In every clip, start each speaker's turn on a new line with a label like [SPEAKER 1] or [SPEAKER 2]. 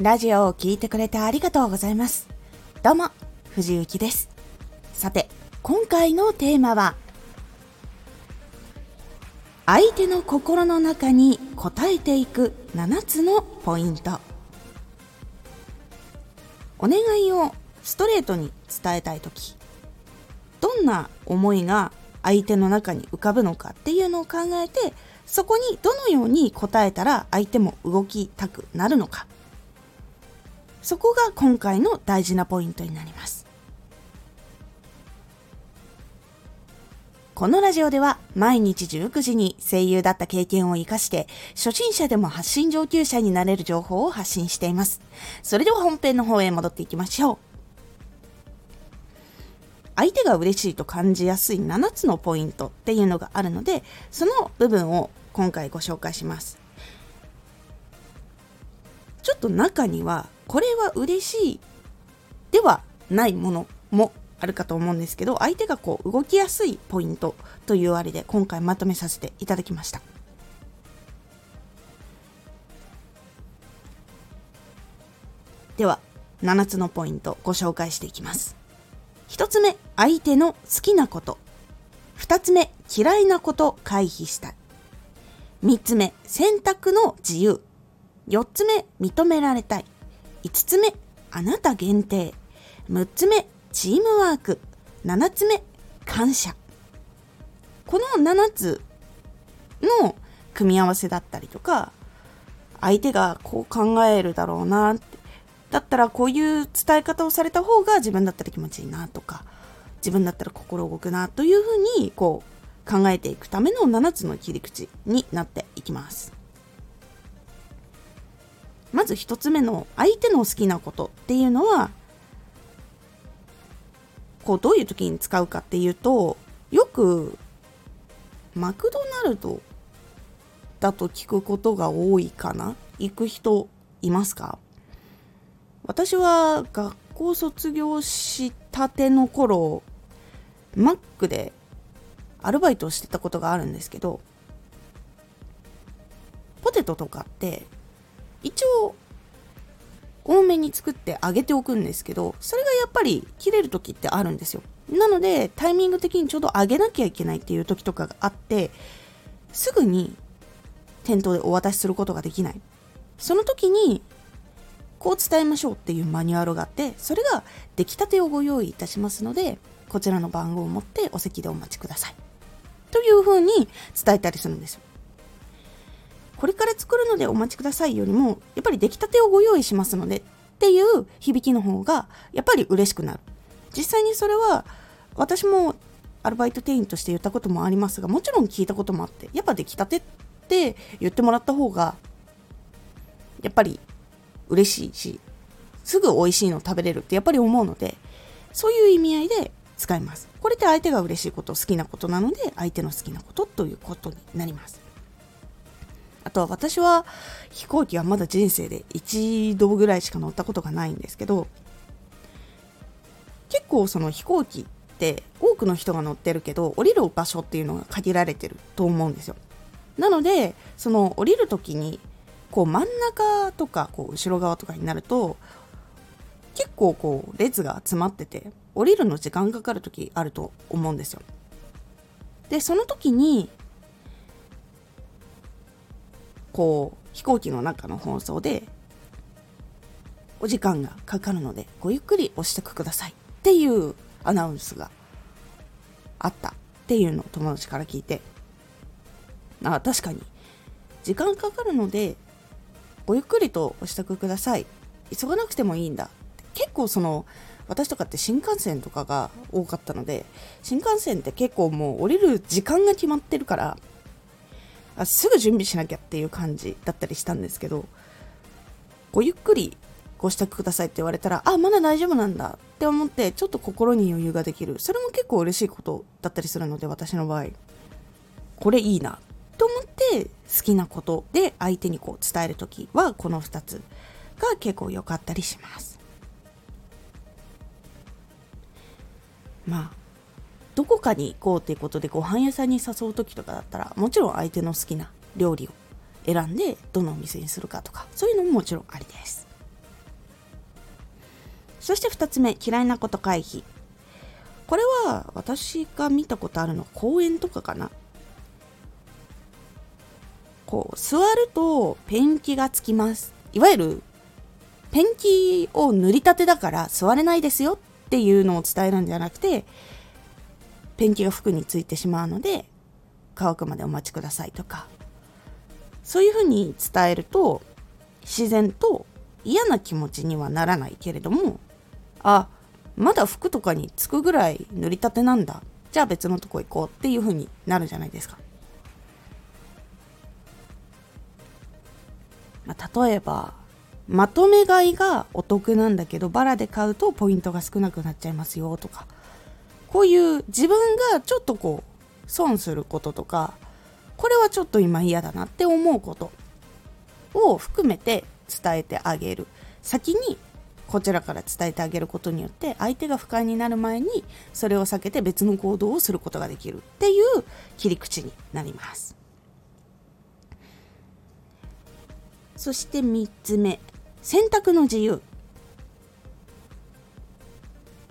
[SPEAKER 1] ラジオを聴いてくれてありがとうございます。どうも、藤幸です。さて、今回のテーマは、相手の心の中に答えていく7つのポイント。お願いをストレートに伝えたいとき、どんな思いが相手の中に浮かぶのかっていうのを考えて、そこにどのように答えたら相手も動きたくなるのか。そこが今回の大事なポイントになります。このラジオでは毎日19時に声優だった経験を活かして初心者でも発信上級者になれる情報を発信しています。それでは本編の方へ戻っていきましょう。相手が嬉しいと感じやすい7つのポイントっていうのがあるのでその部分を今回ご紹介します。ちょっと中にはこれは嬉しいではないものもあるかと思うんですけど相手がこう動きやすいポイントというあれで今回まとめさせていただきました。では7つのポイントご紹介していきます。1つ目相手の好きなこと。2つ目嫌いなこと回避したい。3つ目選択の自由。4つ目認められたい5つ目、あなた限定。6つ目、チームワーク。7つ目、感謝。この7つの組み合わせだったりとか、相手がこう考えるだろうなって。だったらこういう伝え方をされた方が自分だったら気持ちいいなとか、自分だったら心動くなというふうにこう考えていくための7つの切り口になっていきます。まず1つ目の相手の好きなことっていうのはこうどういう時に使うかっていうとよくマクドナルドだと聞くことが多いかな。行く人いますか？私は学校卒業したての頃マックでアルバイトをしてたことがあるんですけどポテトとかって一応多めに作って揚げておくんですけどそれがやっぱり切れる時ってあるんですよ。なのでタイミング的にちょうど揚げなきゃいけないっていう時とかがあってすぐに店頭でお渡しすることができない。その時にこう伝えましょうっていうマニュアルがあってそれが出来たてをご用意いたしますのでこちらの番号を持ってお席でお待ちください。というふうに伝えたりするんですよ。これから作るのでお待ちくださいよりも、やっぱり出来たてをご用意しますのでっていう響きの方が、やっぱり嬉しくなる。実際にそれは、私もアルバイト店員として言ったこともありますが、もちろん聞いたこともあって、やっぱ出来たてって言ってもらった方が、やっぱり嬉しいし、すぐ美味しいの食べれるってやっぱり思うので、そういう意味合いで使います。これって相手が嬉しいこと、好きなことなので、相手の好きなことということになります。あとは私は飛行機はまだ人生で一度ぐらいしか乗ったことがないんですけど結構その飛行機って多くの人が乗ってるけど降りる場所っていうのが限られてると思うんですよ。なのでその降りる時にこう真ん中とかこう後ろ側とかになると結構こう列が詰まってて降りるの時間かかる時あると思うんですよ。でその時にこう飛行機の中の放送でお時間がかかるのでごゆっくりお支度くださいっていうアナウンスがあったっていうのを友達から聞いて。あ確かに。時間かかるのでごゆっくりとお支度ください。急がなくてもいいんだ。結構その私とかって新幹線とかが多かったので新幹線って結構もう降りる時間が決まってるからあすぐ準備しなきゃっていう感じだったりしたんですけどごゆっくりご支度くださいって言われたらあまだ大丈夫なんだって思ってちょっと心に余裕ができる。それも結構嬉しいことだったりするので私の場合。これいいなと思って好きなことで相手にこう伝える時はこの2つが結構良かったりします。まあどこかに行こうということでご飯屋さんに誘う時とかだったらもちろん相手の好きな料理を選んでどのお店にするかとかそういうのももちろんありです。そして2つ目嫌いなこと回避。これは私が見たことあるの公園とかかな。こう座るとペンキがつきます。いわゆるペンキを塗りたてだから座れないですよっていうのを伝えるんじゃなくてペンキが服についてしまうので乾くまでお待ちくださいとか。そういうふうに伝えると自然と嫌な気持ちにはならないけれどもあまだ服とかにつくぐらい塗りたてなんだ。じゃあ別のとこ行こうっていうふうになるじゃないですか。まあ、例えばまとめ買いがお得なんだけどバラで買うとポイントが少なくなっちゃいますよとか。こういう自分がちょっとこう損することとかこれはちょっと今嫌だなって思うことを含めて伝えてあげる。先にこちらから伝えてあげることによって相手が不快になる前にそれを避けて別の行動をすることができるっていう切り口になります。そして3つ目選択の自由。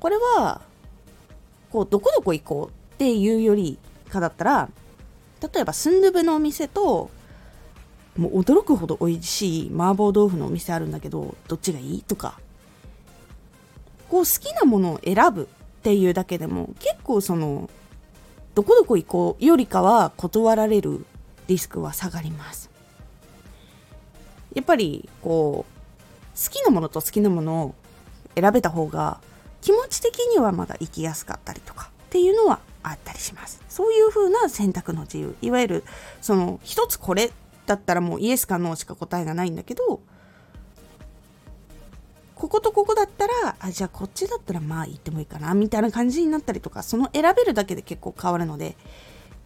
[SPEAKER 1] これはこうどこどこ行こうっていうよりかだったら例えばスンドゥブのお店ともう驚くほど美味しい麻婆豆腐のお店あるんだけどどっちがいいとか。こう好きなものを選ぶっていうだけでも結構そのどこどこ行こうよりかは断られるリスクは下がります。やっぱりこう好きなものと好きなものを選べた方が気持ち的にはまだ生きやすかったりとかっていうのはあったりします。そういう風な選択の自由。いわゆるその一つこれだったらもうイエスかノーしか答えがないんだけどこことここだったらあじゃあこっちだったらまあ行ってもいいかなみたいな感じになったりとかその選べるだけで結構変わるので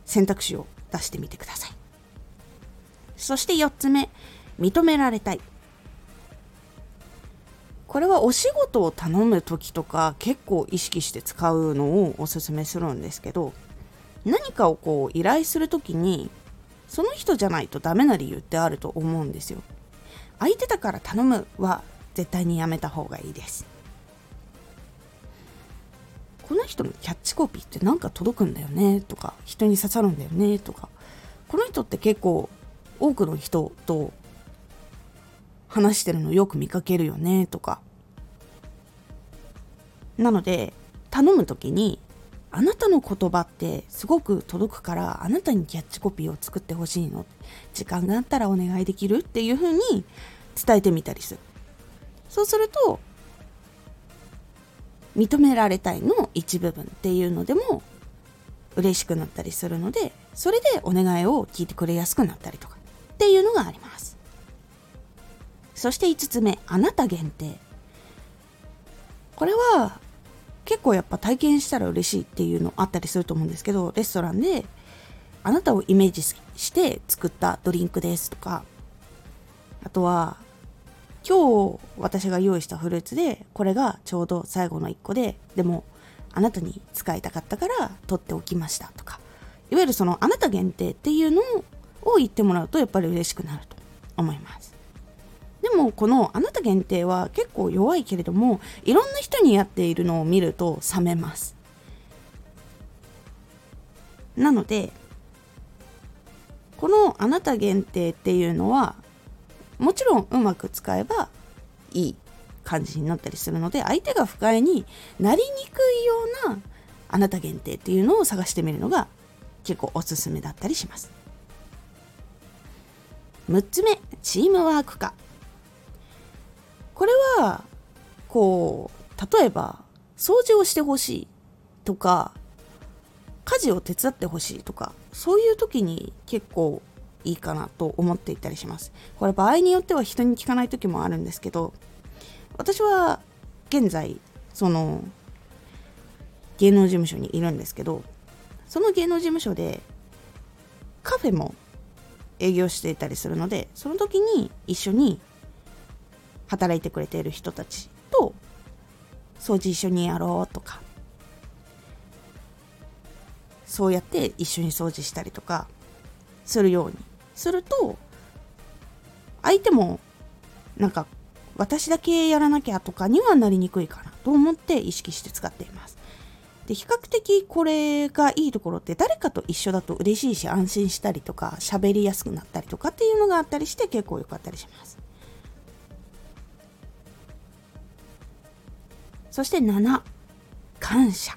[SPEAKER 1] 選択肢を出してみてください。そして4つ目認められたい。これはお仕事を頼む時とか結構意識して使うのをおすすめするんですけど何かをこう依頼する時にその人じゃないとダメな理由ってあると思うんですよ。相手だから頼むは絶対にやめた方がいいです。この人のキャッチコピーってなんか届くんだよねとか人に刺さるんだよねとかこの人って結構多くの人と話してるのよく見かけるよねとか。なので頼む時にあなたの言葉ってすごく届くからあなたにキャッチコピーを作ってほしいの。時間があったらお願いできる？っていう風に伝えてみたりする。そうすると認められたいの一部分っていうのでも嬉しくなったりするのでそれでお願いを聞いてくれやすくなったりとか。っていうのがあります。そして5つ目あなた限定。これは結構やっぱ体験したら嬉しいっていうのあったりすると思うんですけどレストランであなたをイメージして作ったドリンクですとか。あとは今日私が用意したフルーツでこれがちょうど最後の1個ででもあなたに使いたかったから取っておきましたとか。いわゆるそのあなた限定っていうのを言ってもらうとやっぱり嬉しくなると思います。もこのあなた限定は結構弱いけれどもいろんな人にやっているのを見ると冷めます。なのでこのあなた限定っていうのはもちろんうまく使えばいい感じになったりするので相手が不快になりにくいようなあなた限定っていうのを探してみるのが結構おすすめだったりします。6つ目チームワーク化。これはこう例えば掃除をしてほしいとか家事を手伝ってほしいとかそういう時に結構いいかなと思っていたりします。これ場合によっては人に聞かない時もあるんですけど私は現在その芸能事務所にいるんですけどその芸能事務所でカフェも営業していたりするのでその時に一緒に働いてくれている人たちと掃除一緒にやろうとか。そうやって一緒に掃除したりとかするように。すると相手もなんか私だけやらなきゃとかにはなりにくいかなと思って意識して使っています。で比較的これがいいところって誰かと一緒だと嬉しいし安心したりとか喋りやすくなったりとかっていうのがあったりして結構良かったりします。そして7感謝。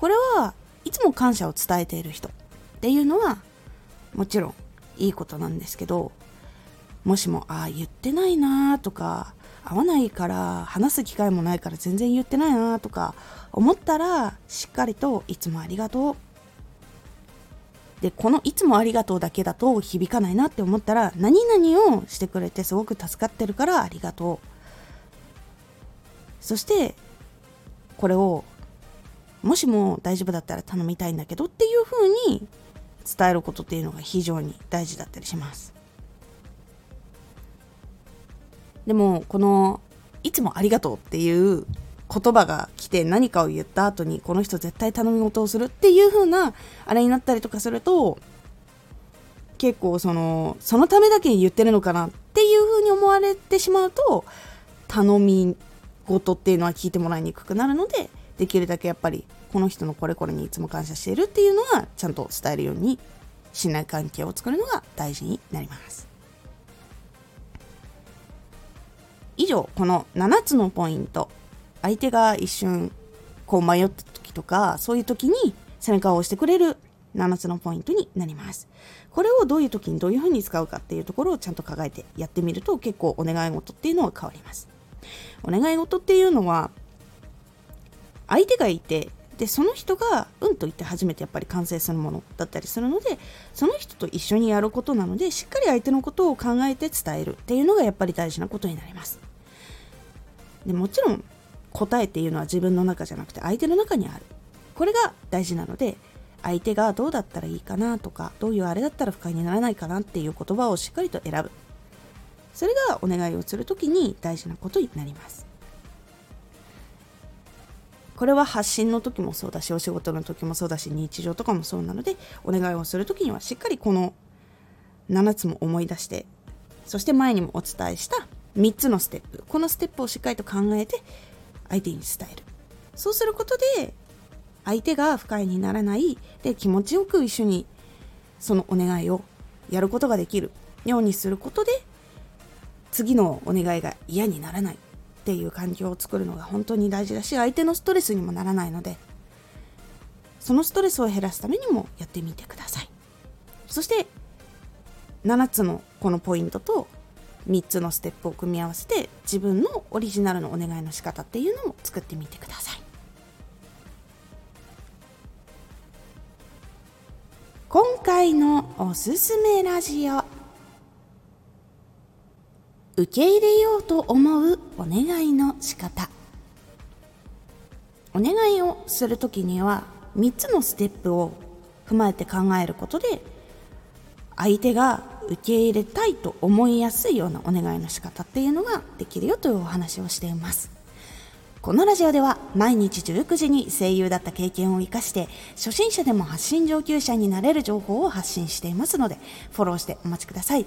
[SPEAKER 1] これはいつも感謝を伝えている人。っていうのはもちろんいいことなんですけどもしもああ言ってないなとか会わないから話す機会もないから全然言ってないなとか思ったらしっかりといつもありがとう。でこのいつもありがとうだけだと響かないなって思ったら何々をしてくれてすごく助かってるからありがとう。そしてこれをもしも大丈夫だったら頼みたいんだけどっていう風に伝えることっていうのが非常に大事だったりします。でもこのいつもありがとうっていう言葉が来て何かを言った後にこの人絶対頼み事をするっていう風なあれになったりとかすると結構そのそのためだけに言ってるのかなっていう風に思われてしまうと頼み事っていうのは聞いてもらいにくくなるのでできるだけやっぱりこの人のこれこれにいつも感謝しているっていうのはちゃんと伝えるように信頼関係を作るのが大事になります。以上この7つのポイント。相手が一瞬こう迷った時とかそういう時に背中を押してくれる7つのポイントになります。これをどういう時にどういうふうに使うかっていうところをちゃんと考えてやってみると結構お願い事っていうのは変わります。お願い事っていうのは相手がいてでその人がうんと言って初めてやっぱり完成するものだったりするのでその人と一緒にやることなのでしっかり相手のことを考えて伝えるっていうのがやっぱり大事なことになります。でもちろん答えっていうのは自分の中じゃなくて相手の中にある。これが大事なので相手がどうだったらいいかなとかどういうあれだったら不快にならないかなっていう言葉をしっかりと選ぶ。それがお願いをする時に大事なことになります。これは発信の時もそうだしお仕事の時もそうだし日常とかもそうなのでお願いをする時にはしっかりこの7つも思い出してそして前にもお伝えした3つのステップこのステップをしっかりと考えて相手に伝える。そうすることで相手が不快にならないで気持ちよく一緒にそのお願いをやることができるようにすることで次のお願いが嫌にならないっていう環境を作るのが本当に大事だし相手のストレスにもならないのでそのストレスを減らすためにもやってみてください。そして7つのこのポイントと3つのステップを組み合わせて自分のオリジナルのお願いの仕方っていうのも作ってみてください。今回のおすすめラジオ。受け入れようと思うお願いの仕方。お願いをする時には3つのステップを踏まえて考えることで相手が受け入れたいと思いやすいようなお願いの仕方っていうのができるよというお話をしています。このラジオでは毎日19時に声優だった経験を生かして初心者でも発信上級者になれる情報を発信していますのでフォローしてお待ちください。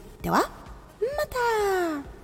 [SPEAKER 1] ではまた。